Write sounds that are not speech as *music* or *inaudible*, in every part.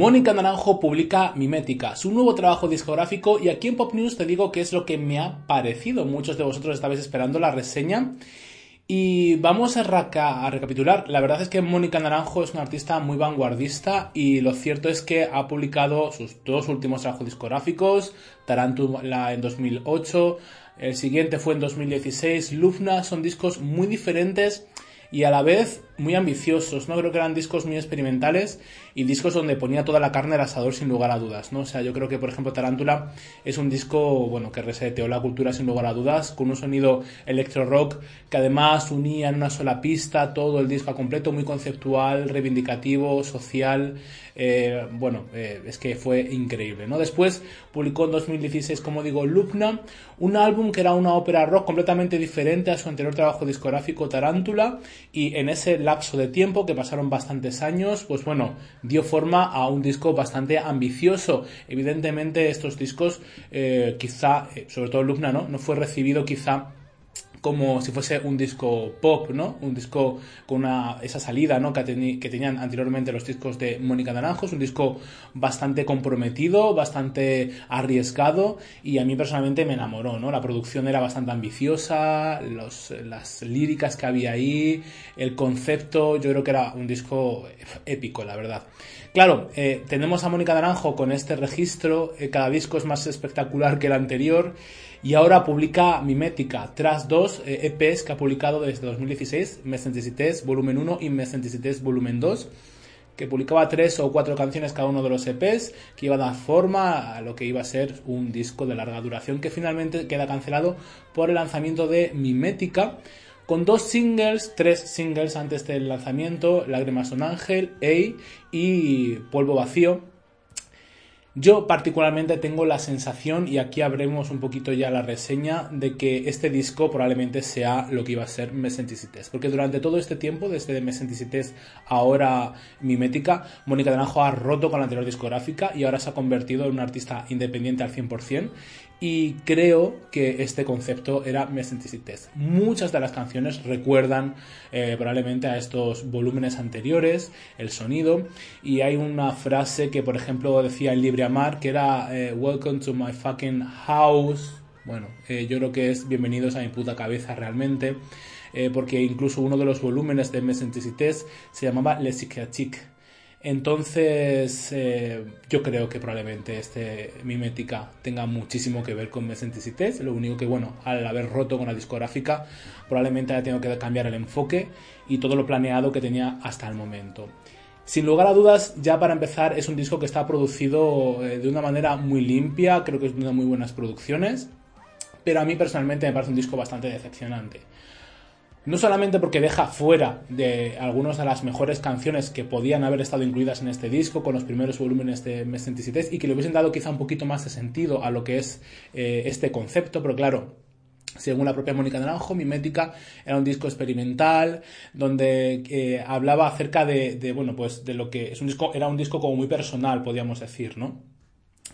Mónica Naranjo publica Mimética, su nuevo trabajo discográfico, y aquí en Pop News te digo qué es lo que me ha parecido. Muchos de vosotros estabais esperando la reseña. Y vamos a, recapitular. La verdad es que Mónica Naranjo es una artista muy vanguardista y lo cierto es que ha publicado sus dos últimos trabajos discográficos, Tarantula en 2008, el siguiente fue en 2016, Lufna, son discos muy diferentes y a la vez muy ambiciosos, ¿no? Creo que eran discos muy experimentales y discos donde ponía toda la carne al asador sin lugar a dudas, ¿no? O sea, yo creo que, por ejemplo, Tarántula es un disco, bueno, que reseteó la cultura sin lugar a dudas, con un sonido electro rock que además unía en una sola pista todo el disco a completo, muy conceptual, reivindicativo, social, eh, bueno, eh, es que fue increíble, ¿no? Después publicó en 2016, como digo, Lupna, un álbum que era una ópera rock completamente diferente a su anterior trabajo discográfico Tarántula y en ese lapso de tiempo, que pasaron bastantes años, pues bueno, dio forma a un disco bastante ambicioso. Evidentemente estos discos, eh, quizá, eh, sobre todo Lugna, ¿no? No fue recibido quizá como si fuese un disco pop, ¿no? Un disco con esa salida, ¿no? Que, tenían anteriormente los discos de Mónica Naranjos, un disco bastante comprometido, bastante arriesgado y a mí personalmente me enamoró, ¿no? La producción era bastante ambiciosa, las líricas que había ahí, el concepto, yo creo que era un disco épico, la verdad. Claro, eh, tenemos a Mónica Naranjo con este registro, eh, cada disco es más espectacular que el anterior y ahora publica Mimética, tras dos EPs eh, e que ha publicado desde 2016, Mesenticités volumen 1 y Mesenticités volumen 2, que publicaba tres o cuatro canciones cada uno de los EPs, que iba a dar forma a lo que iba a ser un disco de larga duración, que finalmente queda cancelado por el lanzamiento de Mimética, con dos singles, tres singles antes del lanzamiento, Lágrimas un ángel, Ey y Polvo vacío, yo particularmente tengo la sensación, y aquí abremos un poquito ya la reseña, de que este disco probablemente sea lo que iba a ser Mesenticités. Porque durante todo este tiempo, desde Mesenticités ahora Mimética, Mónica Naranjo ha roto con la anterior discográfica y ahora se ha convertido en una artista independiente al 100% y creo que este concepto era Mesenticités. Muchas de las canciones recuerdan eh, probablemente a estos volúmenes anteriores, el sonido, y hay una frase que por ejemplo decía el Libre Amar, que era eh, Welcome to my fucking house. Bueno, eh, yo creo que es bienvenidos a mi puta cabeza realmente, porque incluso uno de los volúmenes de Mesenticités se llamaba Le Psychiatrique entonces, eh, yo creo que probablemente este Mimética tenga muchísimo que ver con Mesenticités. Lo único que, bueno, al haber roto con la discográfica, probablemente haya tenido que cambiar el enfoque y todo lo planeado que tenía hasta el momento. Sin lugar a dudas, ya para empezar, es un disco que está producido eh, de una manera muy limpia, creo que es de muy buenas producciones, pero a mí personalmente me parece un disco bastante decepcionante. No solamente porque deja fuera de algunas de las mejores canciones que podían haber estado incluidas en este disco con los primeros volúmenes de Mes y que le hubiesen dado quizá un poquito más de sentido a lo que es eh, este concepto, pero claro, según la propia Mónica Naranjo, Mimética era un disco experimental donde eh, hablaba acerca de, de, bueno, pues de lo que es un disco, era un disco como muy personal, podríamos decir, ¿no?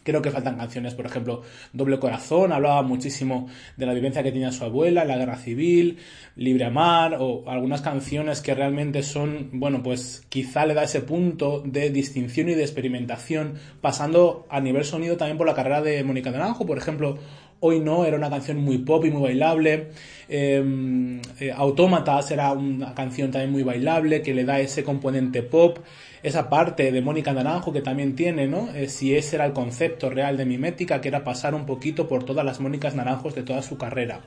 Creo que faltan canciones, por ejemplo, Doble Corazón, hablaba muchísimo de la vivencia que tenía su abuela, la guerra civil, Libre Amar, o algunas canciones que realmente son, bueno, pues quizá le da ese punto de distinción y de experimentación, pasando a nivel sonido también por la carrera de Mónica Naranjo, por ejemplo, Hoy no, era una canción muy pop y muy bailable. Em, eh, Autómatas era una canción también muy bailable que le da ese componente pop esa parte de Mónica Naranjo que también tiene, ¿no? Eh, si ese era el concepto real de mimética, que era pasar un poquito por todas las Mónicas Naranjos de toda su carrera.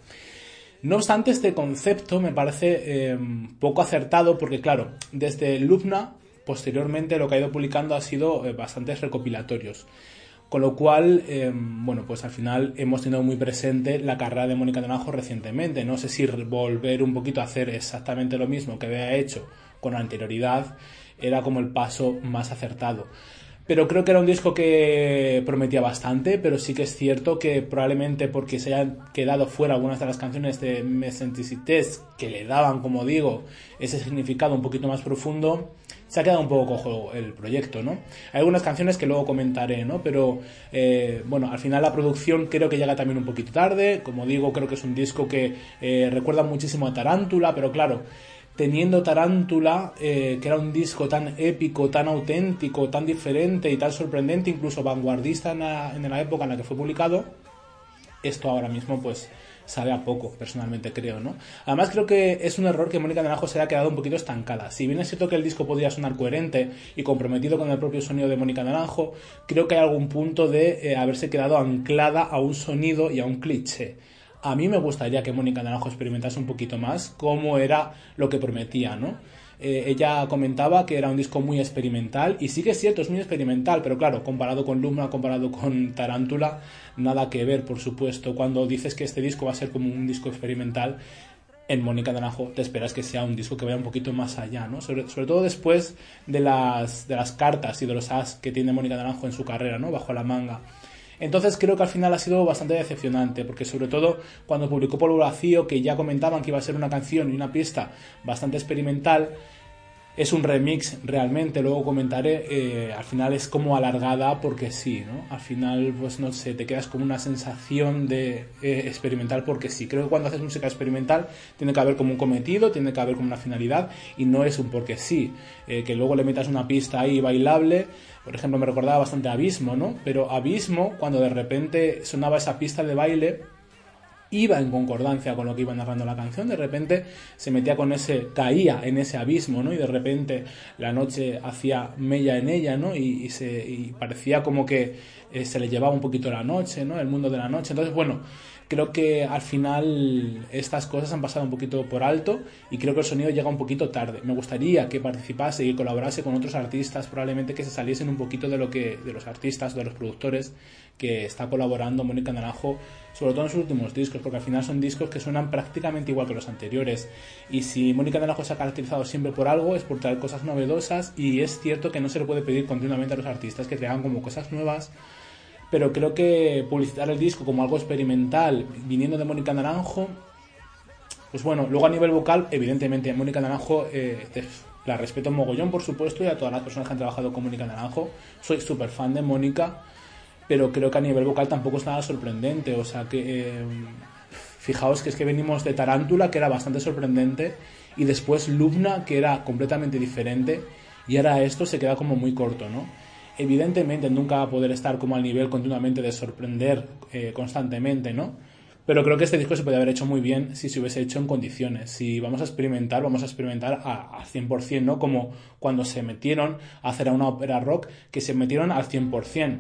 No obstante, este concepto me parece em, poco acertado porque, claro, desde Lubna, posteriormente lo que ha ido publicando ha sido eh, bastantes recopilatorios. Con lo cual, em, bueno, pues al final hemos tenido muy presente la carrera de Mónica Naranjo recientemente. No sé si volver un poquito a hacer exactamente lo mismo que había hecho con anterioridad era como el paso más acertado. Pero creo que era un disco que prometía bastante, pero sí que es cierto que probablemente porque se hayan quedado fuera algunas de las canciones de Mesenticités que le daban, como digo, ese significado un poquito más profundo, se ha quedado un poco cojo el proyecto, ¿no? Hay algunas canciones que luego comentaré, ¿no? Pero, eh, bueno, al final la producción creo que llega también un poquito tarde. Como digo, creo que es un disco que eh, recuerda muchísimo a Tarántula, pero claro, teniendo Tarántula, eh, que era un disco tan épico, tan auténtico, tan diferente y tan sorprendente, incluso vanguardista en la, época en la que fue publicado, esto ahora mismo pues sabe a poco, personalmente creo, ¿no? Además creo que es un error que Mónica Naranjo se haya quedado un poquito estancada. Si bien es cierto que el disco podría sonar coherente y comprometido con el propio sonido de Mónica Naranjo, creo que hay algún punto de eh, haberse quedado anclada a un sonido y a un cliché. A mí me gustaría que Mónica Naranjo experimentase un poquito más cómo era lo que prometía, ¿no? Eh, ella comentaba que era un disco muy experimental y sí que es cierto, es muy experimental, pero claro, comparado con Lumna, comparado con Tarántula, nada que ver, por supuesto. Cuando dices que este disco va a ser como un disco experimental, en Mónica Naranjo te esperas que sea un disco que vaya un poquito más allá, ¿no? Sobre, todo después de las, de las cartas y de los as que tiene Mónica Naranjo en su carrera, ¿no? Bajo la manga. Entonces creo que al final ha sido bastante decepcionante, porque sobre todo cuando publicó Polvo Vacío, que ya comentaban que iba a ser una canción y una pista bastante experimental, es un remix realmente, luego comentaré, eh, al final es como alargada porque sí, ¿no? Al final, pues no sé, te quedas con una sensación de eh, experimental porque sí. Creo que cuando haces música experimental tiene que haber como un cometido, tiene que haber como una finalidad y no es un porque sí. Eh, que luego le metas una pista ahí bailable, por ejemplo, me recordaba bastante Abismo, ¿no? Pero Abismo, cuando de repente sonaba esa pista de baile, iba en concordancia con lo que iba narrando la canción, de repente se metía con ese, caía en ese abismo, ¿no? Y de repente la noche hacía mella en ella, ¿no? Y, se, y parecía como que eh, se le llevaba un poquito la noche, ¿no? El mundo de la noche. Entonces, bueno, creo que al final estas cosas han pasado un poquito por alto y creo que el sonido llega un poquito tarde. Me gustaría que participase y colaborase con otros artistas, probablemente que se saliesen un poquito de lo que de los artistas, de los productores que está colaborando Mónica Naranjo, sobre todo en sus últimos discos, porque al final son discos que suenan prácticamente igual que los anteriores. Y si Mónica Naranjo se ha caracterizado siempre por algo, es por traer cosas novedosas y es cierto que no se le puede pedir continuamente a los artistas que traigan como cosas nuevas pero creo que publicitar el disco como algo experimental, viniendo de Mónica Naranjo, pues bueno, luego a nivel vocal, evidentemente, Mónica Naranjo eh, la respeto mogollón, por supuesto, y a todas las personas que han trabajado con Mónica Naranjo. Soy súper fan de Mónica, pero creo que a nivel vocal tampoco es nada sorprendente. O sea que, eh, fijaos que es que venimos de Tarántula, que era bastante sorprendente, y después Lubna, que era completamente diferente, y ahora esto se queda como muy corto, ¿no? Evidentemente nunca va a poder estar como al nivel continuamente de sorprender eh, constantemente, ¿no? Pero creo que este disco se puede haber hecho muy bien si se hubiese hecho en condiciones. Si vamos a experimentar, vamos a experimentar al 100%, ¿no? Como cuando se metieron a hacer una ópera rock, que se metieron al 100%.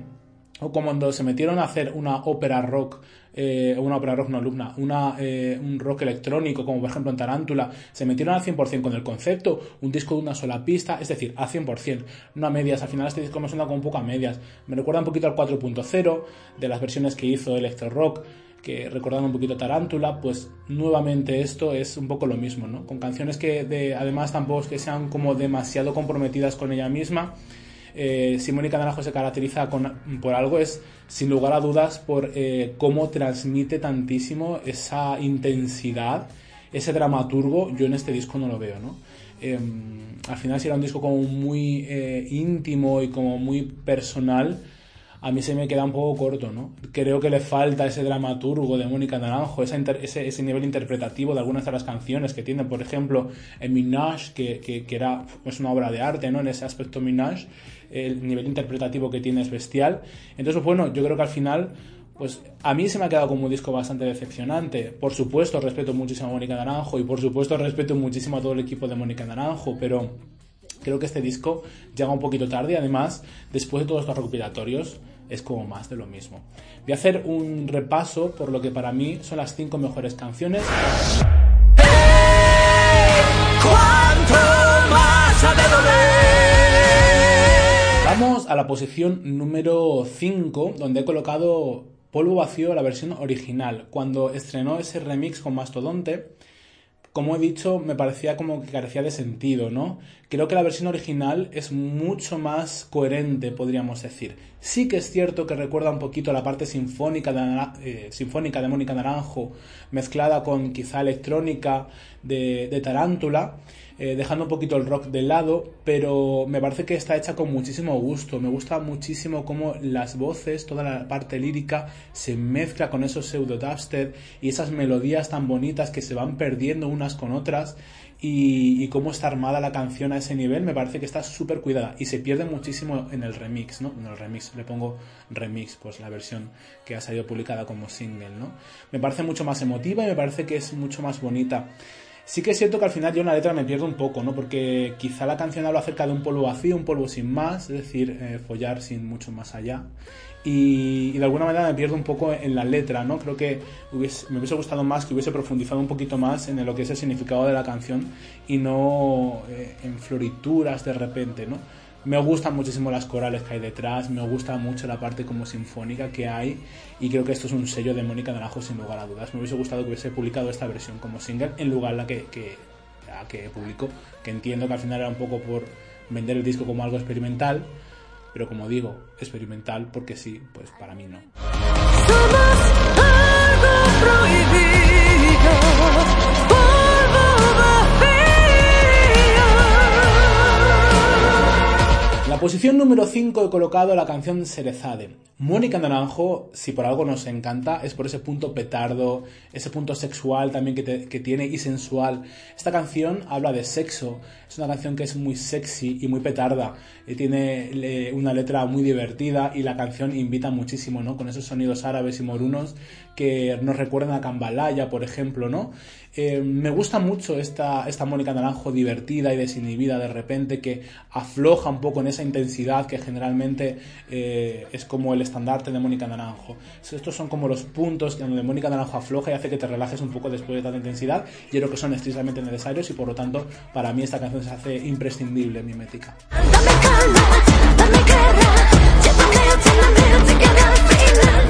O como cuando se metieron a hacer una ópera rock eh, una ópera rock no alumna, una, eh, un rock electrónico, como por ejemplo en Tarántula, se metieron al 100% con el concepto, un disco de una sola pista, es decir, al 100%, no a medias. Al final este disco me suena como un poco a medias. Me recuerda un poquito al 4.0 de las versiones que hizo Electro Rock que recordando un poquito Tarántula, pues nuevamente esto es un poco lo mismo, ¿no? Con canciones que de, además tampoco que sean como demasiado comprometidas con ella misma, eh, si Mónica Naranjo se caracteriza por algo es, sin lugar a dudas, por eh, cómo transmite tantísimo esa intensidad, ese dramaturgo. Yo en este disco no lo veo, ¿no? Em, al final, si era un disco como muy eh, íntimo y como muy personal, a mí se me queda un poco corto, ¿no? Creo que le falta ese dramaturgo de Mónica Naranjo, ese, ese, nivel interpretativo de algunas de las canciones que tiene, por ejemplo, en Minaj, que, que, era, es una obra de arte, ¿no? En ese aspecto Minaj, el nivel interpretativo que tiene es bestial. Entonces, bueno, yo creo que al final pues a mí se me ha quedado como un disco bastante decepcionante. Por supuesto, respeto muchísimo a Mónica Naranjo y por supuesto respeto muchísimo a todo el equipo de Mónica Naranjo, pero creo que este disco llega un poquito tarde y además, después de todos estos recopilatorios, es como más de lo mismo. Voy a hacer un repaso por lo que para mí son las cinco mejores canciones. Vamos a la posición número 5, donde he colocado Polvo Vacío, la versión original, cuando estrenó ese remix con Mastodonte como he dicho, me parecía como que carecía de sentido, ¿no? Creo que la versión original es mucho más coherente, podríamos decir. Sí que es cierto que recuerda un poquito la parte sinfónica de, eh, sinfónica de Mónica Naranjo, mezclada con quizá electrónica de, de Tarántula, eh, dejando un poquito el rock de lado, pero me parece que está hecha con muchísimo gusto. Me gusta muchísimo cómo las voces, toda la parte lírica, se mezcla con esos pseudo dubstep y esas melodías tan bonitas que se van perdiendo unas con otras y, cómo está armada la canción a ese nivel, me parece que está súper cuidada y se pierde muchísimo en el remix, ¿no? En el remix, le pongo remix, pues la versión que ha salido publicada como single, ¿no? Me parece mucho más emotiva y me parece que es mucho más bonita. Sí que es cierto que al final yo en la letra me pierdo un poco, ¿no? Porque quizá la canción habla acerca de un polvo vacío, un polvo sin más, es decir, eh, follar sin mucho más allá. Y, de alguna manera me pierdo un poco en la letra, ¿no? Creo que me hubiese gustado más que hubiese profundizado un poquito más en lo que es el significado de la canción y no eh, en florituras de repente, ¿no? Me gustan muchísimo las corales que hay detrás, me gusta mucho la parte como sinfónica que hay y creo que esto es un sello de Mónica Naranjo sin lugar a dudas. Me hubiese gustado que hubiese publicado esta versión como single en lugar de la que, que, que publicó, que entiendo que al final era un poco por vender el disco como algo experimental, pero como digo, experimental porque sí, pues para mí no. Posición número 5 he colocado la canción Cerezade. Mónica Naranjo, si por algo nos encanta, es por ese punto petardo, ese punto sexual también que, tiene y sensual. Esta canción habla de sexo, es una canción que es muy sexy y muy petarda, y tiene una letra muy divertida y la canción invita muchísimo, ¿no? Con esos sonidos árabes y morunos que nos recuerdan a Cambalaya, por ejemplo, ¿no? Eh, me gusta mucho esta, esta Mónica Naranjo divertida y desinhibida de repente que afloja un poco en esa intensidad que generalmente eh, es como el estandarte de Mónica Naranjo. Estos son como los puntos donde Mónica Naranjo afloja y hace que te relajes un poco después de tanta intensidad. Y creo que son estrictamente necesarios y por lo tanto para mí esta canción se hace imprescindible en mi métrica.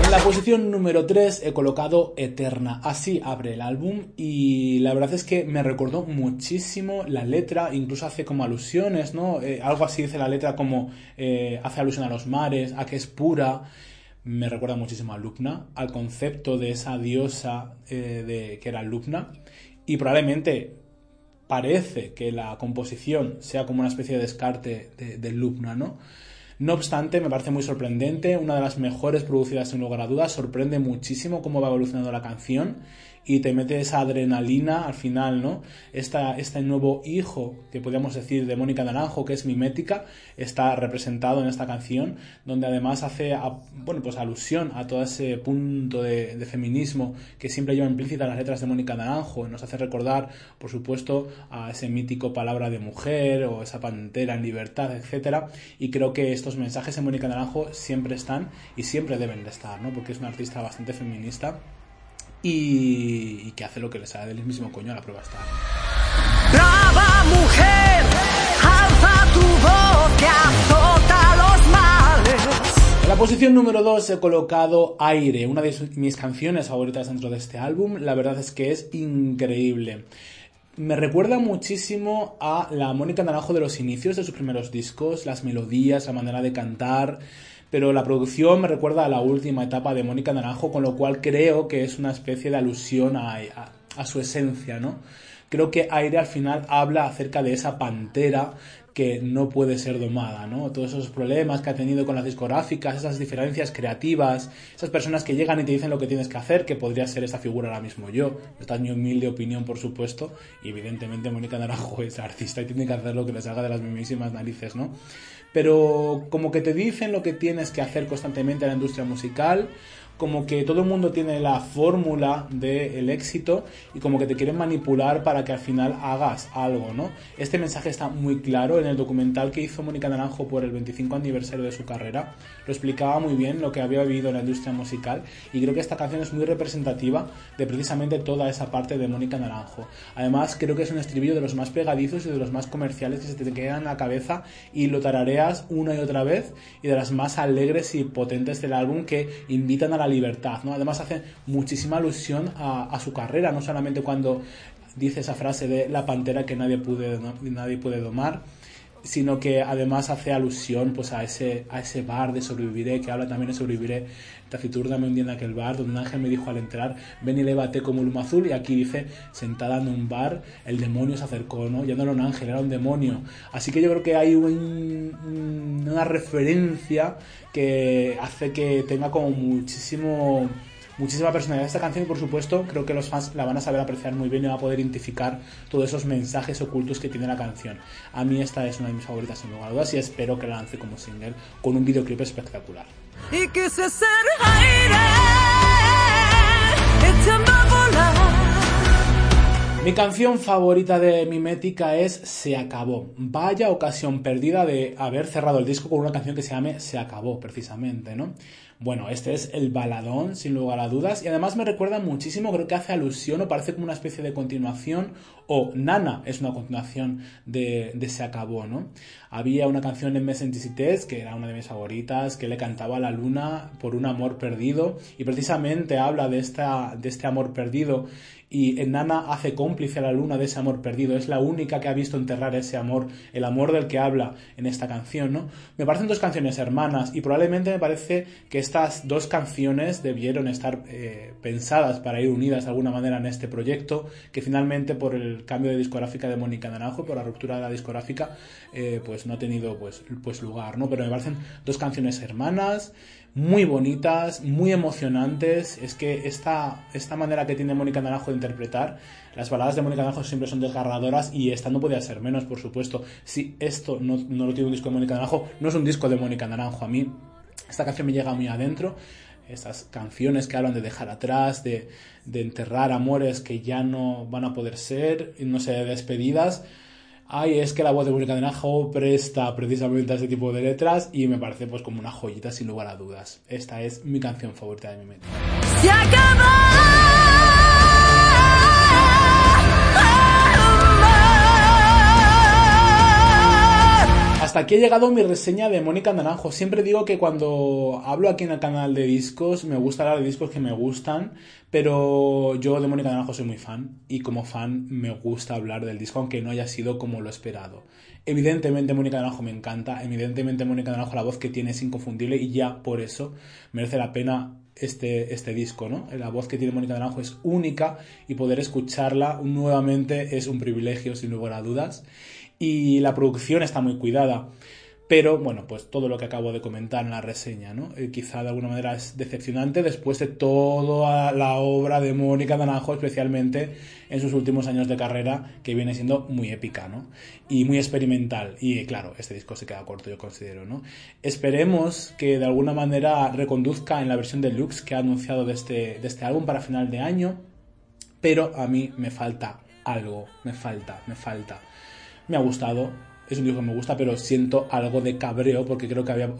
En la posición número 3 he colocado Eterna. Así abre el álbum y la verdad es que me recordó muchísimo la letra, incluso hace como alusiones, ¿no? Eh, algo así dice la letra como eh, hace alusión a los mares, a que es pura. Me recuerda muchísimo a Lupna, al concepto de esa diosa eh, de, que era Lupna. Y probablemente parece que la composición sea como una especie de descarte de, de Lupna, ¿no? No obstante, me parece muy sorprendente, una de las mejores producidas sin lugar a dudas, sorprende muchísimo cómo va evolucionando la canción y te mete esa adrenalina al final, ¿no? Esta, este nuevo hijo, que podríamos decir de Mónica Naranjo, que es mimética, está representado en esta canción, donde además hace, bueno, pues alusión a todo ese punto de, feminismo que siempre lleva implícita las letras de Mónica Naranjo, y nos hace recordar, por supuesto, a ese mítico palabra de mujer, o esa pantera en libertad, etcétera, y creo que estos mensajes en Mónica Naranjo siempre están y siempre deben de estar, ¿no? Porque es una artista bastante feminista y, que hace lo que le sale del mismo coño a la prueba está. Brava mujer, alza tu voz que azota los males. En la posición número 2 he colocado Aire, una de mis canciones favoritas dentro de este álbum. La verdad es que es increíble. Me recuerda muchísimo a la Mónica Naranjo de los inicios de sus primeros discos, las melodías, la manera de cantar, pero la producción me recuerda a la última etapa de Mónica Naranjo, con lo cual creo que es una especie de alusión a, a, su esencia, ¿no? Creo que Aire al final habla acerca de esa pantera que no puede ser domada, ¿no? Todos esos problemas que ha tenido con las discográficas, esas diferencias creativas, esas personas que llegan y te dicen lo que tienes que hacer, que podría ser esa figura ahora mismo yo. Esta es mi humilde opinión, por supuesto, y evidentemente Mónica Naranjo *laughs* es artista y tiene que hacer lo que le salga de las mismísimas narices, ¿no? Pero como que te dicen lo que tienes que hacer constantemente en la industria musical, como que todo el mundo tiene la fórmula del éxito y como que te quieren manipular para que al final hagas algo, ¿no? Este mensaje está muy claro en el documental que hizo Mónica Naranjo por el 25 aniversario de su carrera. Lo explicaba muy bien lo que había vivido en la industria musical y creo que esta canción es muy representativa de precisamente toda esa parte de Mónica Naranjo. Además, creo que es un estribillo de los más pegadizos y de los más comerciales que se te quedan en la cabeza y lo tarareas una y otra vez y de las más alegres y potentes del álbum que invitan a la libertad, ¿no? Además hace muchísima alusión a, su carrera, no solamente cuando dice esa frase de la pantera que nadie puede, nadie puede domar, sino que además hace alusión pues a ese, a ese bar de sobreviviré, que habla también de sobreviviré taciturna un día en aquel bar, donde un ángel me dijo al entrar, ven y lévate como un azul, y aquí dice, sentada en un bar, el demonio se acercó, ¿no? Ya no era un ángel, era un demonio. Así que yo creo que hay una referencia que hace que tenga como muchísimo muchísima personalidad esta canción y por supuesto creo que los fans la van a saber apreciar muy bien y van a poder identificar todos esos mensajes ocultos que tiene la canción. A mí esta es una de mis favoritas sin lugar a dudas y espero que la lance como single con un videoclip espectacular. Y mi canción favorita de Mimética es Se acabó. Vaya ocasión perdida de haber cerrado el disco con una canción que se llame Se acabó, precisamente, ¿no? Bueno, este es el baladón, sin lugar a dudas, y además me recuerda muchísimo, creo que hace alusión o parece como una especie de continuación, o Nana es una continuación de, Se acabó, ¿no? Había una canción en Messenticités, que era una de mis favoritas, que le cantaba a la luna por un amor perdido, y precisamente habla de, esta, de este amor perdido y Nana hace cómplice a la luna de ese amor perdido. Es la única que ha visto enterrar ese amor, el amor del que habla en esta canción, ¿no? Me parecen dos canciones hermanas y probablemente me parece que estas dos canciones debieron estar eh, pensadas para ir unidas de alguna manera en este proyecto, que finalmente por el cambio de discográfica de Mónica Naranjo, por la ruptura de la discográfica, eh, pues no ha tenido pues, pues lugar, ¿no? Pero me parecen dos canciones hermanas muy bonitas, muy emocionantes. Es que esta, esta manera que tiene Mónica Naranjo de interpretar, las baladas de Mónica Naranjo siempre son desgarradoras y esta no podía ser menos, por supuesto. Si esto no, no lo tiene un disco de Mónica Naranjo, no es un disco de Mónica Naranjo. A mí esta canción me llega muy adentro. Estas canciones que hablan de dejar atrás, de, de enterrar amores que ya no van a poder ser, no sé, despedidas ay, es que la voz de Mónica Naranjo presta precisamente a este tipo de letras y me parece pues como una joyita sin lugar a dudas. Esta es mi canción favorita de mi mente. ¡Se Hasta aquí ha llegado mi reseña de Mónica Naranjo. Siempre digo que cuando hablo aquí en el canal de discos, me gusta hablar de discos que me gustan, pero yo de Mónica Naranjo soy muy fan y como fan me gusta hablar del disco aunque no haya sido como lo esperado. Evidentemente Mónica Naranjo me encanta, evidentemente Mónica Naranjo la voz que tiene es inconfundible y ya por eso merece la pena este, este disco, ¿no? La voz que tiene Mónica Naranjo es única y poder escucharla nuevamente es un privilegio sin lugar a dudas y la producción está muy cuidada. Pero bueno, pues todo lo que acabo de comentar en la reseña, ¿no? Eh, quizá de alguna manera es decepcionante después de toda la obra de Mónica Naranjo, especialmente en sus últimos años de carrera, que viene siendo muy épica, ¿no? Y muy experimental. Y claro, este disco se queda corto, yo considero, ¿no? Esperemos que de alguna manera reconduzca en la versión deluxe que ha anunciado de este, de este álbum para final de año. Pero a mí me falta algo, me falta, me falta me ha gustado, es un disco que me gusta, pero siento algo de cabreo porque creo que había,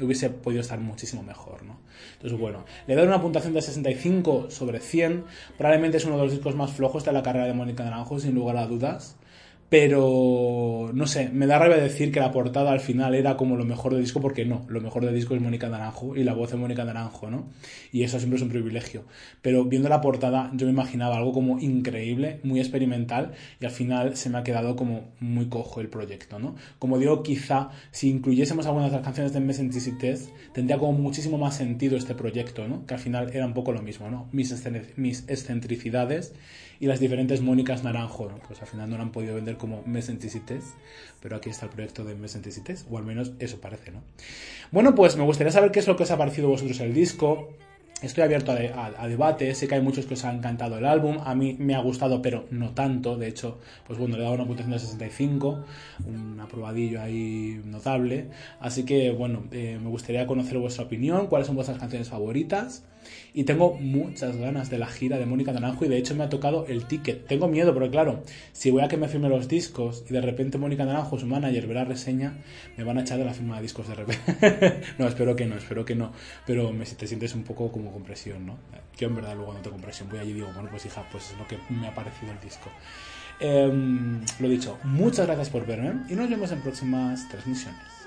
hubiese podido estar muchísimo mejor, ¿no? Entonces, bueno, le doy una puntuación de 65 sobre 100. Probablemente es uno de los discos más flojos de la carrera de Mónica Naranjo, sin lugar a dudas. Pero, no sé, me da rabia decir que la portada al final era como lo mejor del disco, porque no, lo mejor del disco es Mónica Naranjo y la voz de Mónica Naranjo, ¿no? Y eso siempre es un privilegio. Pero viendo la portada yo me imaginaba algo como increíble, muy experimental, y al final se me ha quedado como muy cojo el proyecto, ¿no? Como digo, quizá si incluyésemos algunas de las canciones de Test, tendría como muchísimo más sentido este proyecto, ¿no? Que al final era un poco lo mismo, ¿no? Mis, mis excentricidades y las diferentes Mónicas Naranjo, pues al final no lo han podido vender como Mesenticites, pero aquí está el proyecto de Mesenticites, o al menos eso parece, ¿no? Bueno, pues me gustaría saber qué es lo que os ha parecido a vosotros el disco, Estoy abierto a, debate, sé que hay muchos que os ha encantado el álbum, a mí me ha gustado, pero no tanto, de hecho, pues bueno, le he dado una puntuación de 65, un aprobadillo ahí notable, así que bueno, eh, me gustaría conocer vuestra opinión, cuáles son vuestras canciones favoritas, y tengo muchas ganas de la gira de Mónica Naranjo y de hecho me ha tocado el ticket. Tengo miedo, pero claro, si voy a que me firme los discos y de repente Mónica Naranjo, su manager, ve la reseña, me van a echar de la firma de discos de repente. *laughs* no, espero que no, espero que no. Pero me, te sientes un poco como compresión, ¿no? Yo en verdad luego no tengo compresión. Voy allí y digo, bueno, pues hija, pues es lo que me ha parecido el disco. Eh, lo dicho, muchas gracias por verme y nos vemos en próximas transmisiones.